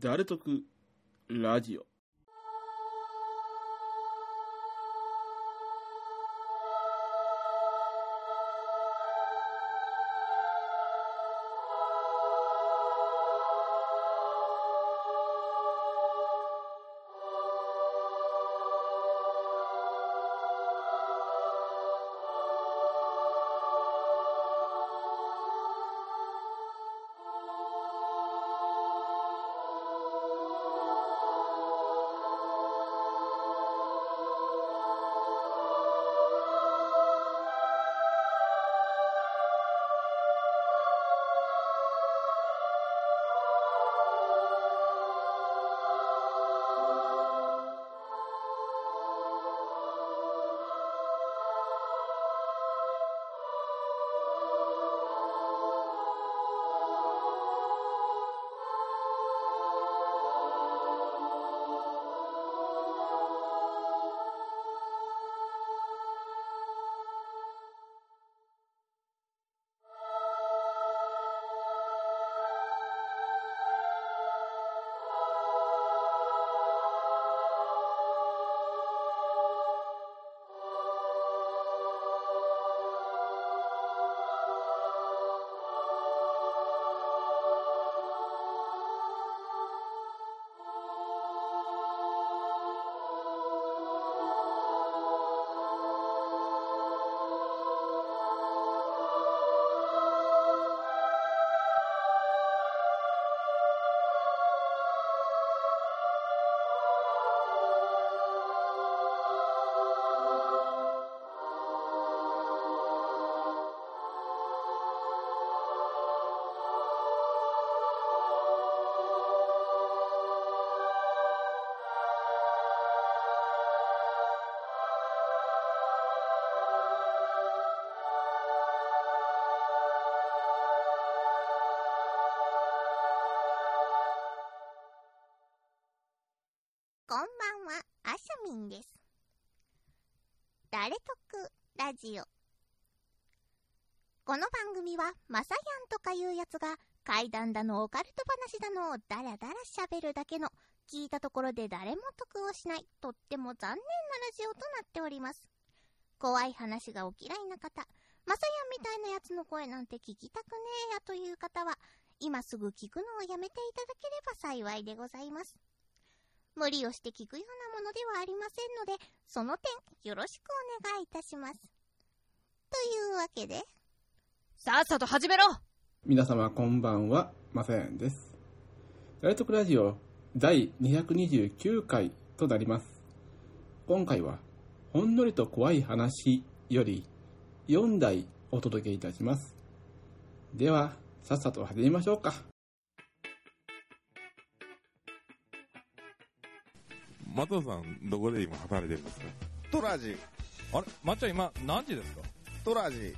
誰得ラジオ。こんばんは、あさみんです。誰得ラジオ。この番組は、まさやんとかいうやつが、怪談だのオカルト話だのをダラダラ喋るだけの、聞いたところで誰も得をしない、とっても残念なラジオとなっております。怖い話がお嫌いな方、まさやんみたいなやつの声なんて聞きたくねえやという方は、今すぐ聞くのをやめていただければ幸いでございます。無理をして聞くようなものではありませんので、その点よろしくお願いいたします。というわけで、さっさと始めろ皆様こんばんは、まさやんです。誰得ラジオ第229回となります。今回は、ほんのりと怖い話より4台お届けいたします。では、さっさと始めましょうか。松尾さん、どこで今働いてるんですか？トラジ、あれ？まっちゃん今何時ですか？トラジ、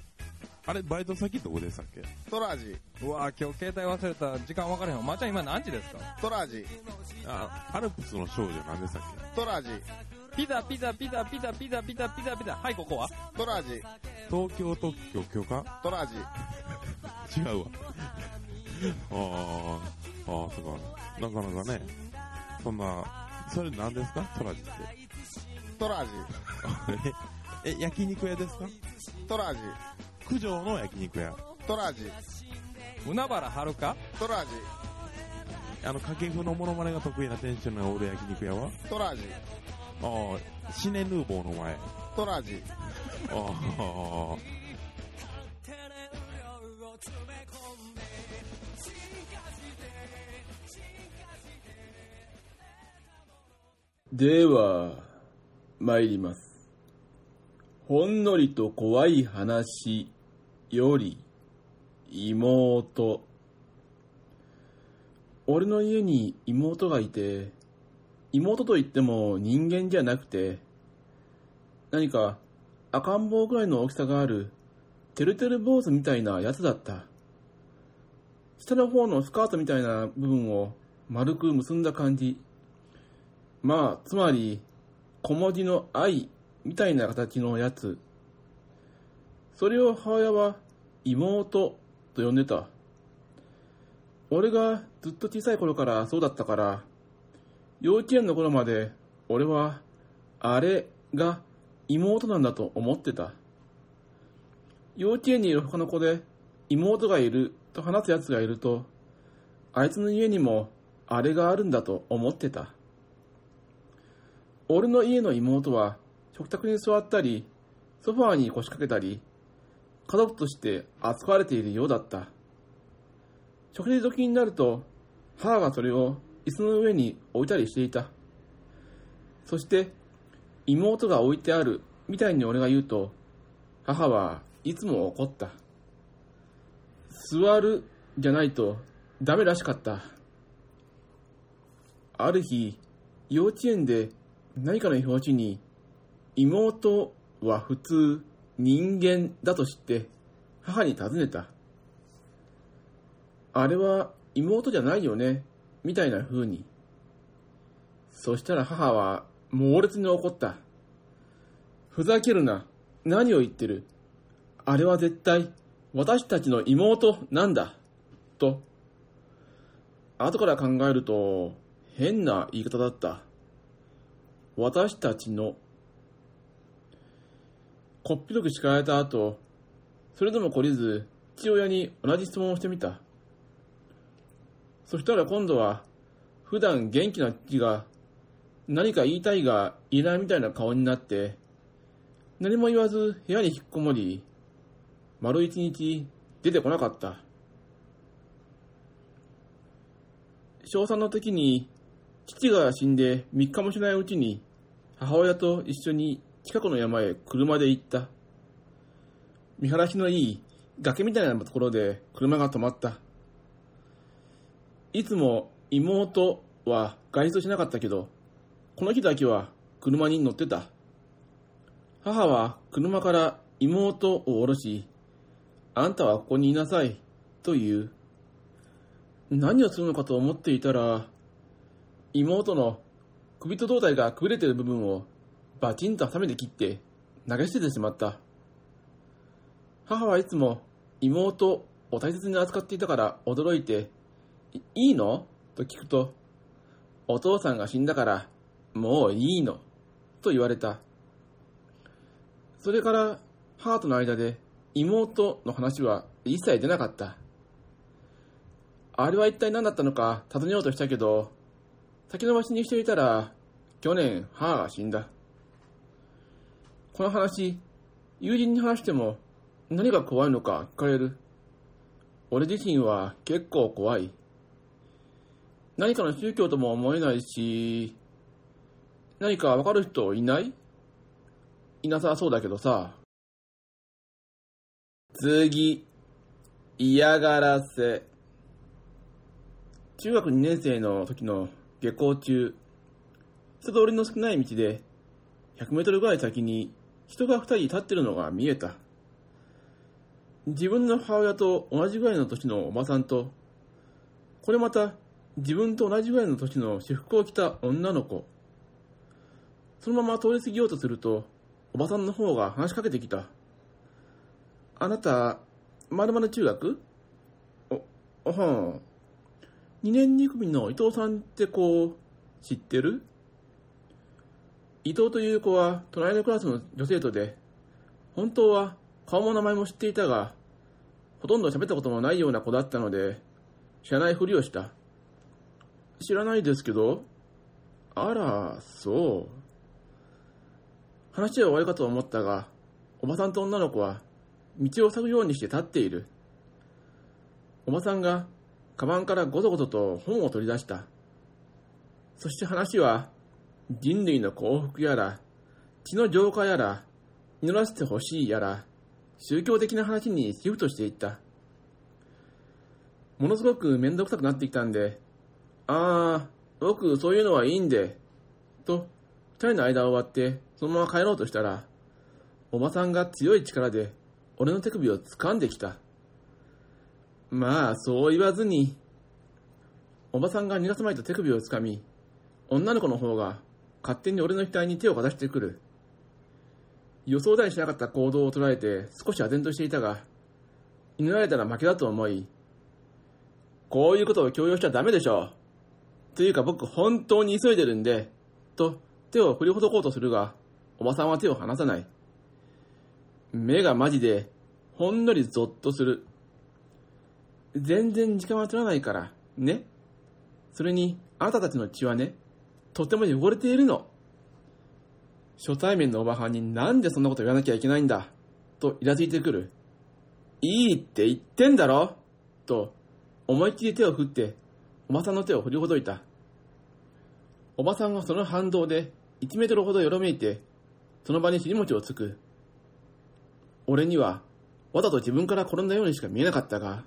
あれ、バイト先どこでしたっけ？トラジ、うわぁ今日携帯忘れた時間分からへんわ。まっちゃん今何時ですか？トラジ、あ、アルプスの少女何でしたっトラジ、ピザピザピザピザピザピザピザピザ。はいここは？トラジ、け東京特許許可？トラジ、違うわ。あー、あー、そうか。なかなかね、そんな、それ何ですか？トラジって。トラジ、え、え焼肉屋ですか？トラジ、九条の焼肉屋。トラジ、海原はるか？トラジ、あの、掛布のモノマネが得意な店主の俺焼肉屋は？トラジ、あー、シネヌーボーの前。トラジ、あー。では、参ります。ほんのりと怖い話より、妹。俺の家に妹がいて、妹といっても人間じゃなくて、何か赤ん坊ぐらいの大きさがある、てるてる坊主みたいなやつだった。下の方のスカートみたいな部分を丸く結んだ感じ。まあ、つまり、小文字の愛みたいな形のやつ。それを母親は妹と呼んでた。俺がずっと小さい頃からそうだったから、幼稚園の頃まで俺は、あれが妹なんだと思ってた。幼稚園にいる他の子で妹がいると話す奴がいると、あいつの家にもあれがあるんだと思ってた。俺の家の妹は食卓に座ったり、ソファーに腰掛けたり、家族として扱われているようだった。食事時になると、母がそれを椅子の上に置いたりしていた。そして、妹が置いてあるみたいに俺が言うと、母はいつも怒った。座るじゃないとダメらしかった。ある日、幼稚園で何かの表紙に、妹は普通人間だと知って母に尋ねた。あれは妹じゃないよね、みたいな風に。そしたら母は猛烈に怒った。ふざけるな。何を言ってる。あれは絶対私たちの妹なんだ。と。後から考えると変な言い方だった。私たちの。こっぴどく叱られた後、それでも懲りず父親に同じ質問をしてみた。そしたら今度は普段元気な父が何か言いたいが言えないみたいな顔になって何も言わず部屋に引っこもり丸一日出てこなかった小3の時に父が死んで3日もしないうちに母親と一緒に近くの山へ車で行った見晴らしのいい崖みたいなところで車が止まったいつも妹は外出しなかったけど、この日だけは車に乗ってた。母は車から妹を降ろし、あんたはここにいなさい、と言う。何をするのかと思っていたら、妹の首と胴体がくびれている部分をバチンとハサミで切って投げ捨ててしまった。母はいつも妹を大切に扱っていたから驚いて、いいいの？と聞くと、お父さんが死んだから、もういいの、と言われた。それから、母との間で妹の話は一切出なかった。あれは一体何だったのか尋ねようとしたけど、先延ばしにしていたら、去年母が死んだ。この話、友人に話しても何が怖いのか聞かれる。俺自身は結構怖い。何かの宗教とも思えないし、何かわかる人いない？いなさそうだけどさ。次、嫌がらせ。中学2年生の時の下校中、人通りの少ない道で、100メートルぐらい先に人が2人立ってるのが見えた。自分の母親と同じぐらいの年のおばさんと、これまた自分と同じぐらいの年の私服を着た女の子。そのまま通り過ぎようとすると、おばさんの方が話しかけてきた。あなた、まるまる中学？お、おはん。二年二組の伊藤さんって子、知ってる？伊藤という子は隣のクラスの女生徒で、本当は顔も名前も知っていたが、ほとんど喋ったこともないような子だったので、知らないふりをした。知らないですけどあら、そう。話は終わりかと思ったが、おばさんと女の子は道を塞ぐようにして立っている。おばさんがカバンからごそごそと本を取り出した。そして話は人類の幸福やら、血の浄化やら、祈らせてほしいやら、宗教的な話にシフトしていった。ものすごくめんどくさくなってきたんで、ああ、僕そういうのはいいんで、と、二人の間を割って、そのまま帰ろうとしたら、おばさんが強い力で、俺の手首を掴んできた。まあ、そう言わずに。おばさんが逃がすまいと手首を掴み、女の子の方が勝手に俺の額に手をかざしてくる。予想だにしなかった行動を捉えて少し唖然としていたが、祈られたら負けだと思い、こういうことを強要しちゃダメでしょう。というか僕本当に急いでるんで、と手を振りほどこうとするが、おばさんは手を離さない。目がマジで、ほんのりゾッとする。全然時間は取らないから、ね。それに、あなたたちの血はね、とても汚れているの。初対面のおばはんになんでそんなこと言わなきゃいけないんだ、とイラついてくる。いいって言ってんだろと、思いっきり手を振って、おばさんの手を振りほどいた。おばさんはその反動で1メートルほどよろめいて、その場に尻餅をつく。俺には、わざと自分から転んだようにしか見えなかったが、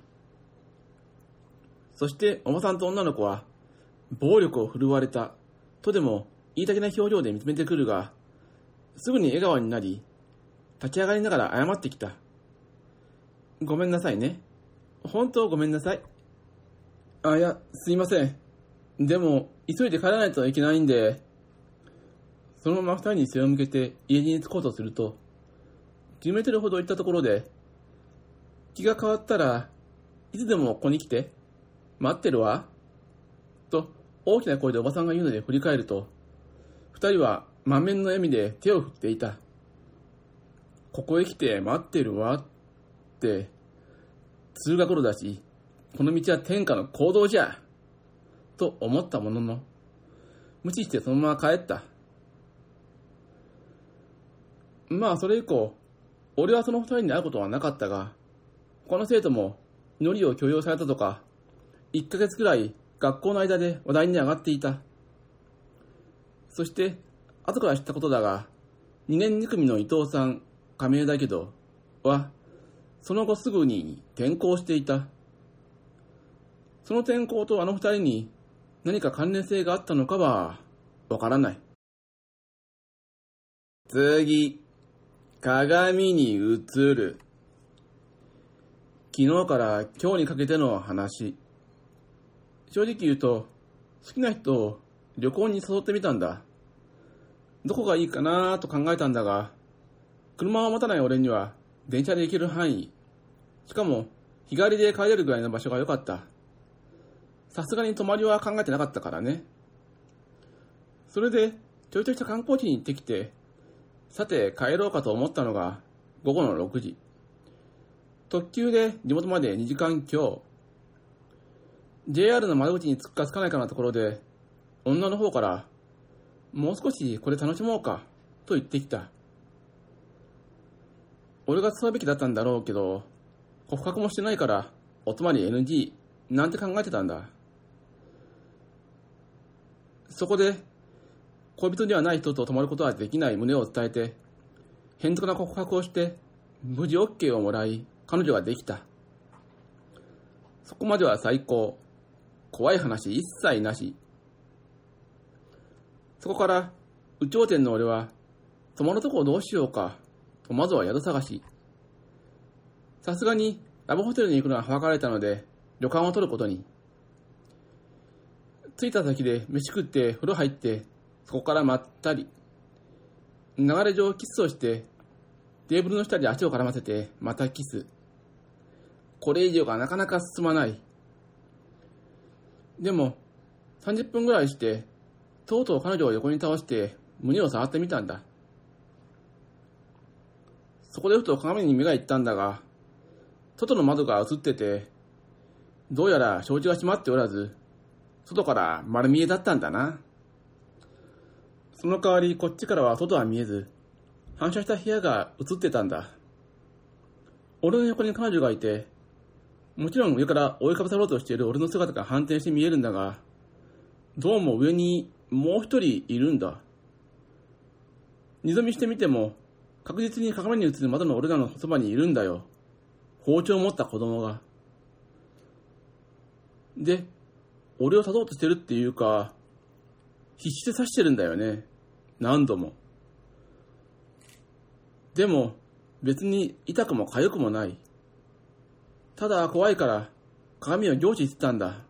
そしておばさんと女の子は、暴力を振るわれた、とでも言いたげな表情で見つめてくるが、すぐに笑顔になり、立ち上がりながら謝ってきた。ごめんなさいね。本当ごめんなさい。あ、いや、すいません。でも、急いで帰らないといけないんで、そのまま二人に背を向けて家に着こうとすると、10メートルほど行ったところで、気が変わったらいつでもここに来て、待ってるわ。と、大きな声でおばさんが言うので振り返ると、二人は満面の笑みで手を振っていた。ここへ来て待ってるわって、通学路だし、この道は天下の行動じゃ。と思ったものの、無視してそのまま帰った。まあそれ以降、俺はその二人に会うことはなかったが、他の生徒も祈りを強要されたとか、1ヶ月くらい学校の間で話題に上がっていた。そして、後から知ったことだが、2年2組の伊藤さん、亀井だけど、は、その後すぐに転校していた。その転校とあの二人に何か関連性があったのかは、わからない。次、鏡に映る。昨日から今日にかけての話。正直言うと、好きな人を旅行に誘ってみたんだ。どこがいいかなと考えたんだが、車を持たない俺には電車で行ける範囲。しかも、日帰りで帰れるぐらいの場所が良かった。さすがに泊まりは考えてなかったからね。それで、ちょいとした観光地に行ってきて、さて帰ろうかと思ったのが午後の6時。特急で地元まで2時間強。JR の窓口に着くか着かないかのところで、女の方から、もう少しこれ楽しもうか、と言ってきた。俺が使うべきだったんだろうけど、告白もしてないから、お泊まり NG、なんて考えてたんだ。そこで、恋人ではない人と泊まることはできない旨を伝えて、変則な告白をして、無事 OK をもらい、彼女ができた。そこまでは最高。怖い話一切なし。そこから、有頂天の俺は、泊まるとこどうしようか、とまずは宿探し。さすがに、ラブホテルに行くのははばかれたので、旅館を取ることに。着いた先で飯食って風呂入って、そこからまったり。流れ上キスをして、テーブルの下で足を絡ませて、またキス。これ以上がなかなか進まない。でも、30分ぐらいして、とうとう彼女を横に倒して、胸を触ってみたんだ。そこでふと鏡に目が行ったんだが、外の窓が映ってて、どうやら障子が閉まっておらず、外から丸見えだったんだな。その代わりこっちからは外は見えず、反射した部屋が映ってたんだ。俺の横に彼女がいて、もちろん上から追いかぶさろうとしている俺の姿が反転して見えるんだが、どうも上にもう一人いるんだ。二度見してみても、確実に鏡に映る窓の俺らのそばにいるんだよ。包丁を持った子供が。で、俺を刺そうとしてるっていうか、必死で刺してるんだよね。何度も。でも、別に痛くも痒くもない。ただ怖いから、鏡を凝視してたんだ。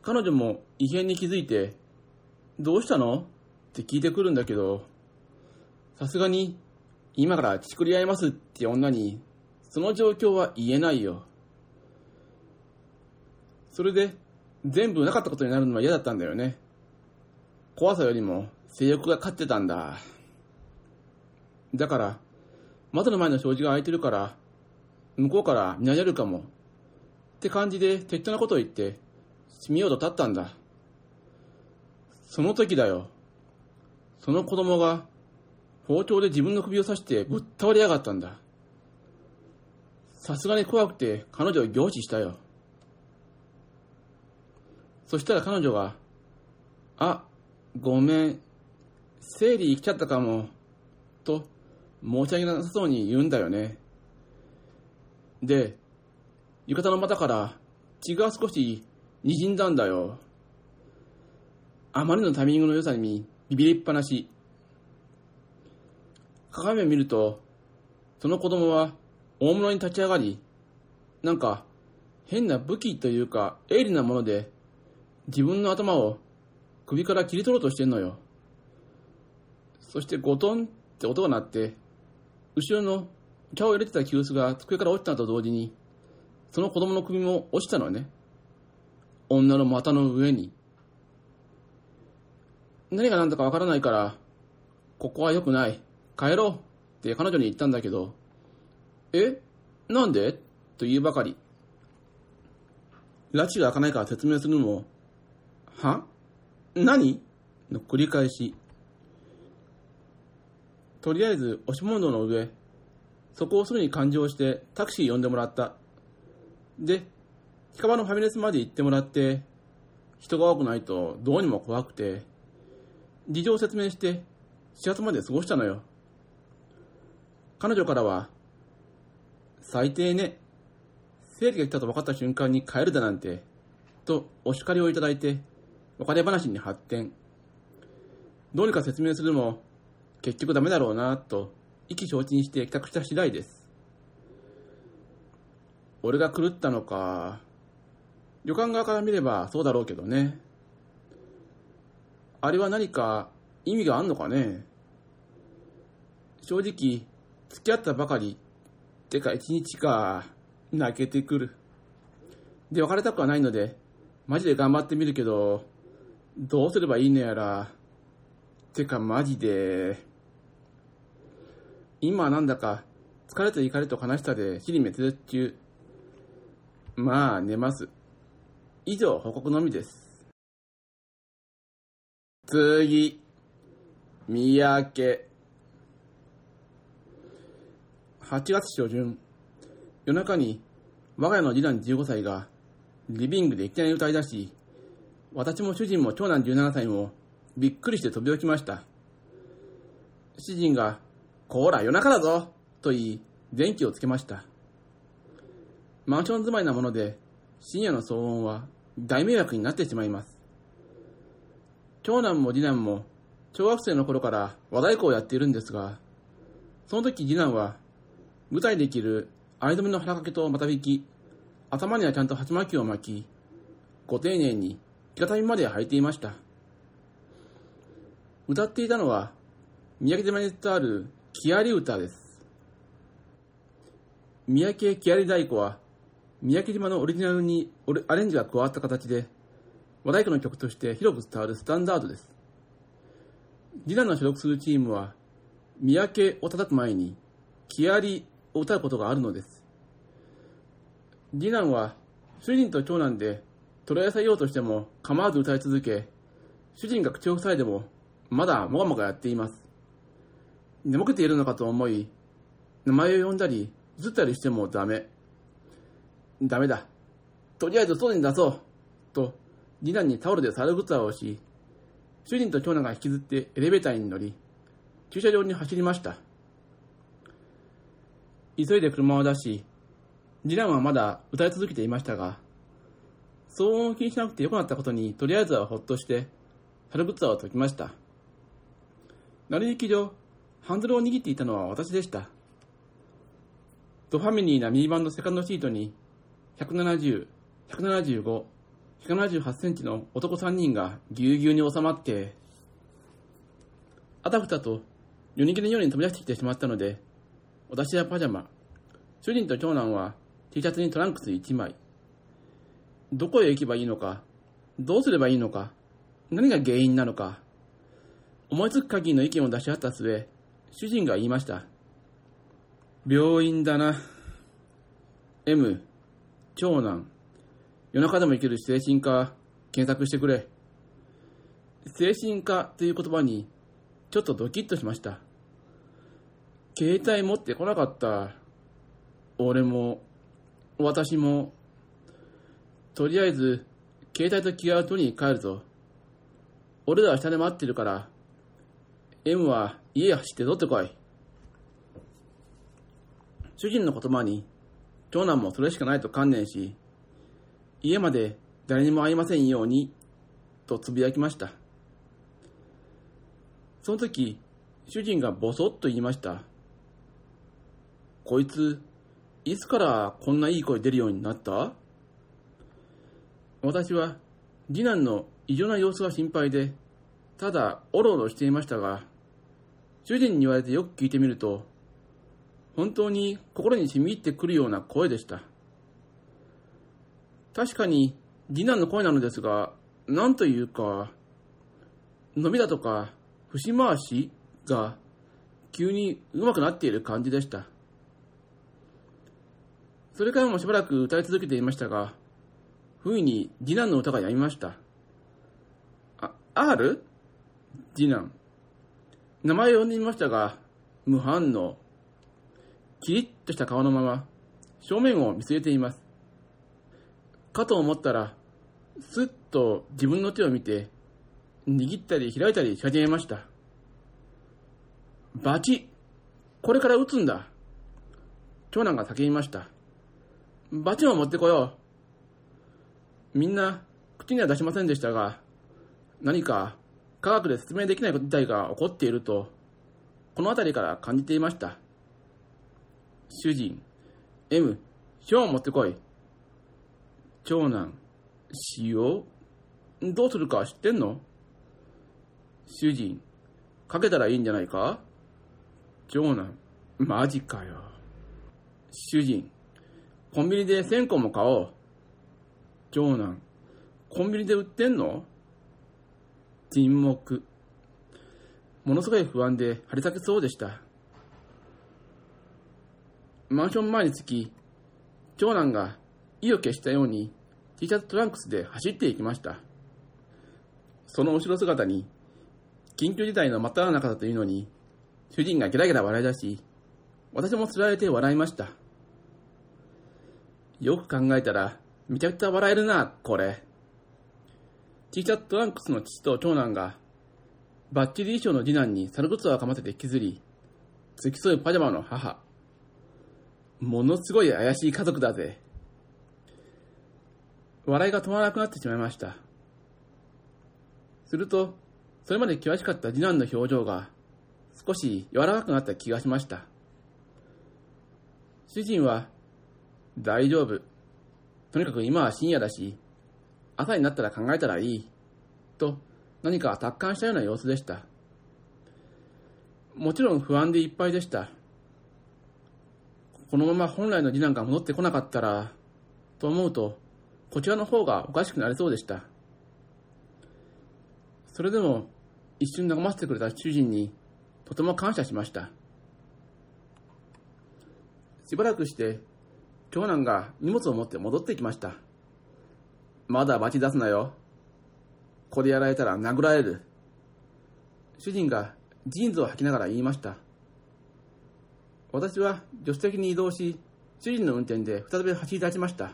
彼女も異変に気づいて、どうしたの？って聞いてくるんだけど、さすがに、今からチクり合いますって女に、その状況は言えないよ。それで、全部なかったことになるのは嫌だったんだよね。怖さよりも性欲が勝ってたんだ。だから、窓の前の障子が開いてるから、向こうから見られるかも。って感じで適当なことを言って、閉めようと立ったんだ。その時だよ。その子供が包丁で自分の首を刺してぶっ倒れやがったんだ。さすがに怖くて彼女を凝視したよ。そしたら彼女が、あ、ごめん、生理来ちゃったかも、と申し訳なさそうに言うんだよね。で、浴衣の股から血が少し滲んだんだよ。あまりのタイミングの良さにビビりっぱなし。鏡を見ると、その子供は大物に立ち上がり、なんか変な武器というか鋭利なもので自分の頭を首から切り取ろうとしてんのよ。そしてゴトンって音が鳴って、後ろの茶を入れてた急須が机から落ちたのと同時に、その子供の首も落ちたのね。女の股の上に。何が何だかわからないから、ここは良くない。帰ろうって彼女に言ったんだけど、え？なんで？と言うばかり。拉致が開かないから説明するのも、は？何？の繰り返し。とりあえず押し問答の上、そこをすぐに勘定してタクシー呼んでもらった。で、近場のファミレスまで行ってもらって、人が多くないとどうにも怖くて、事情を説明して始発まで過ごしたのよ。彼女からは、最低ね、生理が来たと分かった瞬間に帰るだなんて、とお叱りをいただいて、別れ話に発展。どうにか説明するも、結局ダメだろうな、と意気消沈して帰宅した次第です。俺が狂ったのか、旅館側から見ればそうだろうけどね。あれは何か意味があんのかね正直、付き合ったばかり、てか一日か、泣けてくる。で、別れたくはないので、マジで頑張ってみるけど、どうすればいいのやら。てかマジで、今はなんだか、疲れと怒りと悲しさで尻滅裂中。まあ、寝ます。以上、報告のみです。次、三宅。8月初旬、夜中に我が家の次男15歳がリビングでいきなり歌い出し、私も主人も長男17歳もびっくりして飛び起きました。主人が、こら夜中だぞと言い、電気をつけました。マンション住まいなもので、深夜の騒音は大迷惑になってしまいます。長男も次男も小学生の頃から和太鼓をやっているんですが、その時次男は舞台で着る藍染めの腹掛けと股引き、頭にはちゃんと鉢巻きを巻き、ご丁寧に着肩身まで履いていました。歌っていたのは、三宅島に伝わる木遣り歌です。三宅木遣り太鼓は、三宅島のオリジナルにアレンジが加わった形で、和太鼓の曲として広く伝わるスタンダードです。次男の所属するチームは、三宅を叩く前に、木遣りを歌うことがあるのです。次男は、主人と長男で、捉えさせようとしても構わず歌い続け、主人が口を塞いでも、まだもがもがやっています。眠けているのかと思い、名前を呼んだり、ずったりしてもダメ。ダメだ。とりあえず外に出そう。と、次男にタオルで猿ぐつわをし、主人と長男が引きずってエレベーターに乗り、駐車場に走りました。急いで車を出し、次男はまだ歌い続けていましたが、騒音を気にしなくてよくなったことに、とりあえずはほっとして、猿ぐつわを解きました。成り行き上、ハンドルを握っていたのは私でした。ドファミリーなミニバンのセカンドシートに、170、175、178センチの男3人がぎゅうぎゅうに収まって、あたふたと夜逃げのように飛び出してきてしまったので、私はパジャマ、主人と長男は T シャツにトランクス1枚、どこへ行けばいいのか、どうすればいいのか、何が原因なのか、思いつく限りの意見を出し合った末、主人が言いました。病院だな。M、長男、夜中でも生きる精神科、検索してくれ。精神科という言葉に、ちょっとドキッとしました。携帯持ってこなかった。俺も、私も、とりあえず、携帯と気合を取りに帰るぞ。俺らは下で待ってるから、M は家へ走って取ってこい。主人の言葉に、長男もそれしかないと観念し、家まで誰にも会いませんように、とつぶやきました。その時、主人がボソッと言いました。こいつ、いつからこんないい声出るようになった？私は、次男の異常な様子が心配で、ただ、おろおろしていましたが、主人に言われてよく聞いてみると、本当に心に染み入ってくるような声でした。確かに、次男の声なのですが、なんというか、伸びだとか、節回しが、急に上手くなっている感じでした。それからもしばらく歌い続けていましたが、不意に次男の歌がやみました。あ、R? 次男。名前を呼んでみましたが、無反応。キリッとした顔のまま、正面を見据えています。かと思ったら、すっと自分の手を見て、握ったり開いたりし始めました。バチこれから撃つんだ長男が叫びました。バチも持ってこよう。みんな、口には出しませんでしたが、何か科学で説明できない事態が起こっていると、この辺りから感じていました。主人、M、塩を持ってこい。長男、塩どうするか知ってんの？主人、かけたらいいんじゃないか？長男、マジかよ。主人、コンビニで1000個も買おう。長男、コンビニで売ってんの？沈黙。ものすごい不安で張り裂けそうでした。マンション前に着き、長男が意を消したように T シャツトランクスで走っていきました。その後ろ姿に、緊急事態の真っ只中だというのに、主人がゲラゲラ笑い出し、私もつられて笑いました。よく考えたら、めちゃくちゃ笑えるな、これ。T シャツトランクスの父と長男が、バッチリ衣装の次男に猿靴をかませて削り、付き添うパジャマの母。ものすごい怪しい家族だぜ。笑いが止まらなくなってしまいました。すると、それまで険しかった次男の表情が、少し柔らかくなった気がしました。主人は、大丈夫。とにかく今は深夜だし、朝になったら考えたらいい。と、何か達観したような様子でした。もちろん不安でいっぱいでした。このまま本来の次男が戻ってこなかったら、と思うと、こちらの方がおかしくなりそうでした。それでも、一瞬和ませてくれた主人に、とても感謝しました。しばらくして、長男が荷物を持って戻ってきました。まだバチ出すなよ。これやられたら殴られる。主人がジーンズを履きながら言いました。私は助手席に移動し、主人の運転で再び走り出しました。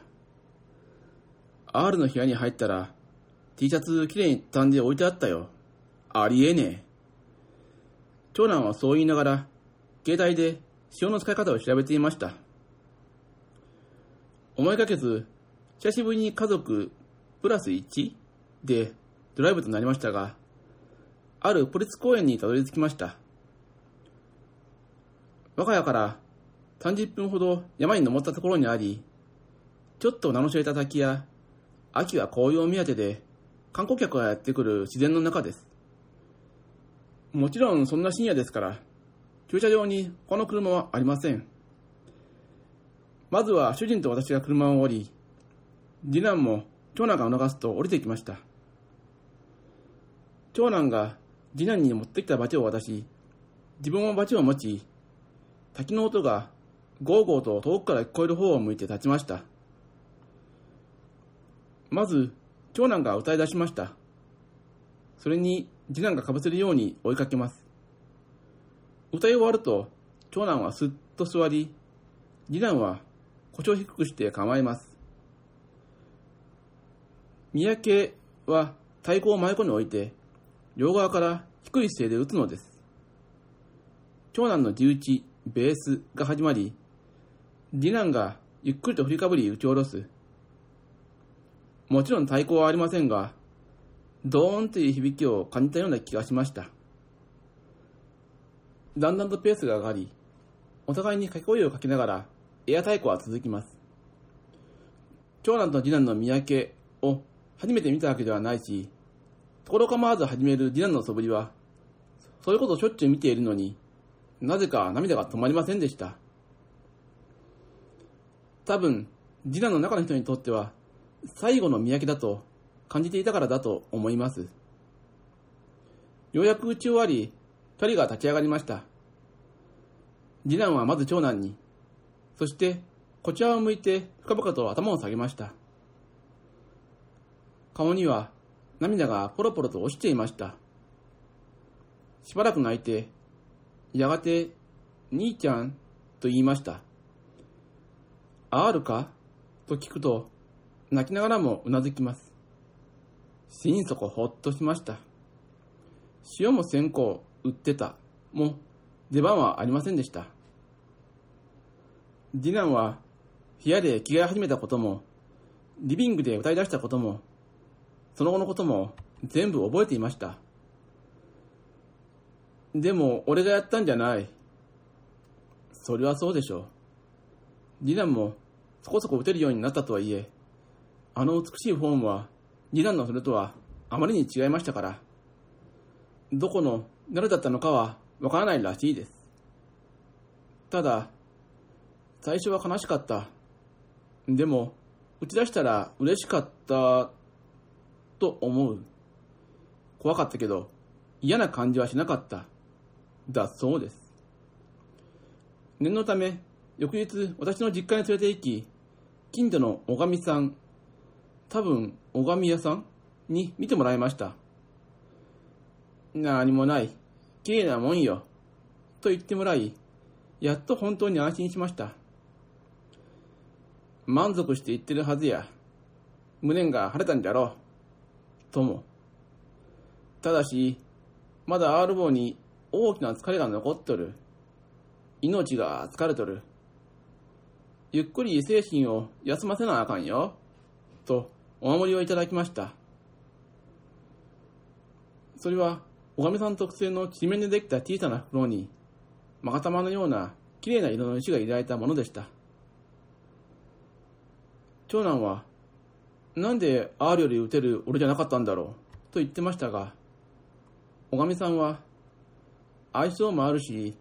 R の部屋に入ったら、T シャツきれいに畳んで置いてあったよ。ありえねえ。長男はそう言いながら、携帯で塩の使い方を調べていました。思いがけず、久しぶりに家族プラス 1? でドライブとなりましたが、あるポリス公園にたどり着きました。我が家から30分ほど山に登ったところにあり、ちょっと名の知れた滝や、秋は紅葉目当てで観光客がやってくる自然の中です。もちろんそんな深夜ですから、駐車場にこの車はありません。まずは主人と私が車を降り、次男も長男が促すと降りてきました。長男が次男に持ってきたバチを渡し、自分もバチを持ち、滝の音がゴーゴーと遠くから聞こえる方を向いて立ちました。まず、長男が歌い出しました。それに次男がかぶせるように追いかけます。歌い終わると、長男はすっと座り、次男は腰を低くして構えます。三宅は太鼓を真横に置いて、両側から低い姿勢で打つのです。長男の地打ち、ベースが始まり、次男がゆっくりと振りかぶり打ち下ろす。もちろん太鼓はありませんが、ドーンという響きを感じたような気がしました。だんだんとペースが上がり、お互いに掛け声をかけながらエア太鼓は続きます。長男と次男の三宅を初めて見たわけではないし、ところ構わず始める次男の素振りは、そういうことをしょっちゅう見ているのに、なぜか涙が止まりませんでした。多分、次男の中の人にとっては、最後の三宅だと感じていたからだと思います。ようやく打ち終わり、二人が立ち上がりました。次男はまず長男に、そしてこちらを向いて深々と頭を下げました。顔には涙がポロポロと落ちていました。しばらく泣いて、やがて、兄ちゃんと言いました。R か？と聞くと、泣きながらもうなずきます。心底ほっとしました。塩も線香売ってた。も出番はありませんでした。次男は部屋で着替え始めたことも、リビングで歌い出したことも、その後のことも全部覚えていました。でも俺がやったんじゃない。それはそうでしょう。次男もそこそこ打てるようになったとはいえ、あの美しいフォームは次男のそれとはあまりに違いましたから、どこの誰だったのかはわからないらしいです。ただ、最初は悲しかった。でも、打ち出したら嬉しかったと思う。怖かったけど、嫌な感じはしなかった。だそうです。念のため、翌日私の実家に連れて行き、近所の小上さん、多分小上屋さんに見てもらいました。何もない。綺麗なもんよ。と言ってもらい、やっと本当に安心しました。満足して言ってるはずや。無念が晴れたんじゃろう。とも。ただし、まだ R 棒に大きな疲れが残っとる。命が疲れとる。ゆっくり精神を休ませなあかんよ。と、お守りをいただきました。それは、小上さん特製の地面でできた小さな袋に、勾玉のような綺麗な色の石が入れられたものでした。長男は、なんで R より打てる俺じゃなかったんだろう？と言ってましたが、小上さんは、相性もあるし、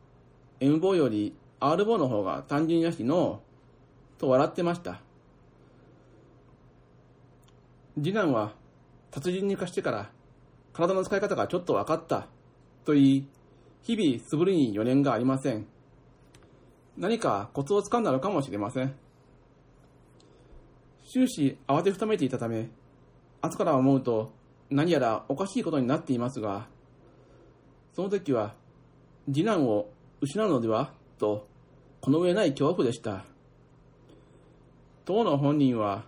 M 棒より R 棒の方が単純やしの、と笑ってました。次男は、達人に貸してから、体の使い方がちょっと分かった、と言い、日々素振りに余念がありません。何かコツをつかんだのかもしれません。終始慌てふためいていたため、後から思うと何やらおかしいことになっていますが、その時は次男を失うのでは？と、この上ない恐怖でした。当の本人は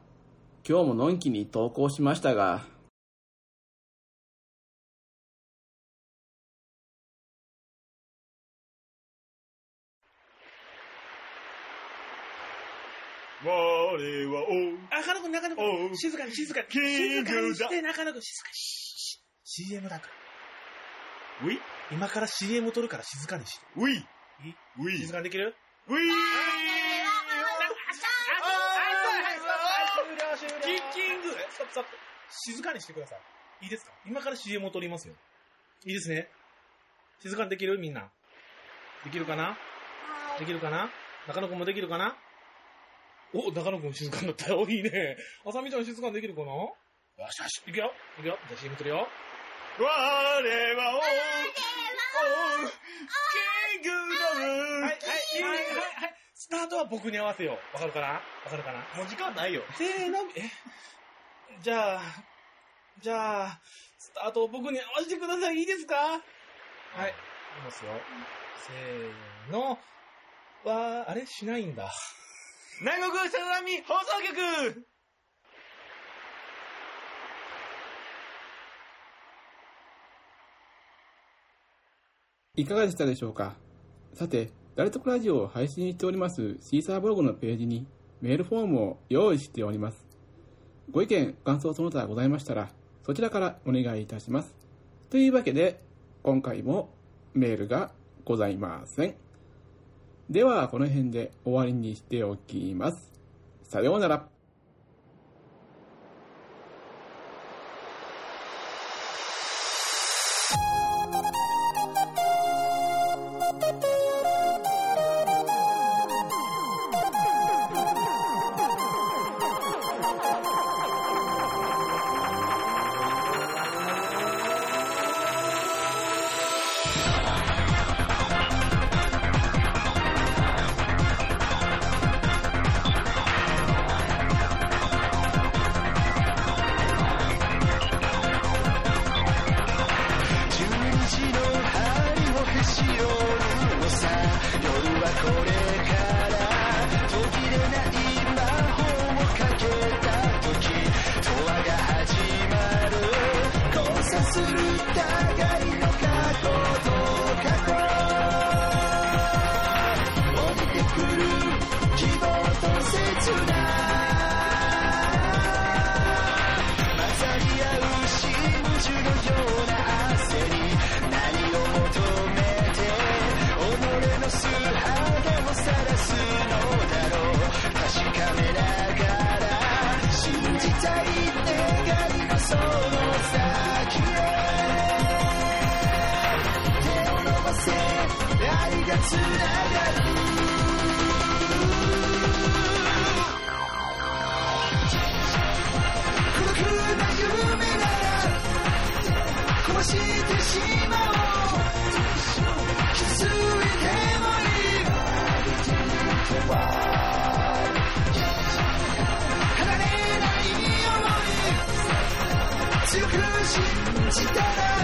今日ものんきに投稿しましたが、我はお中野くん、中野くおん、静かに静かに。キングだ静かにして、中野くん、静かに。シー CM だから。ウィ？今から CM 撮るから静かにして。ウィいウィ静かにできる？ウィ終了、終了。キッキングストップ、ストップ。静かにしてください。いいですか？今から CM を撮りますよ。いいですね。静かにできる？みんな。できるかな？できるかな？中野くんもできるかな？お、中野くん静かになったよ。いいね。あさみちゃん静かにできるかな？よしよし、いくよ。いくよ。じゃあ CM 撮るよ。我は王、王、キングダムはい、はい、はい、はい、はい。スタートは僕に合わせよう。わかるかな？わかるかな？もう時間ないよ。せーの、え、じゃあ、じゃあ、スタートを僕に合わせてください。いいですか？はい。いきますよ。せーの。わー、あれ？しないんだ。南国さざみ放送局いかがでしたでしょうか？さて、誰とくラジオを配信しておりますシーサーブログのページにメールフォームを用意しております。ご意見、感想その他ございましたら、そちらからお願いいたします。というわけで、今回もメールがございません。では、この辺で終わりにしておきます。さようなら。つな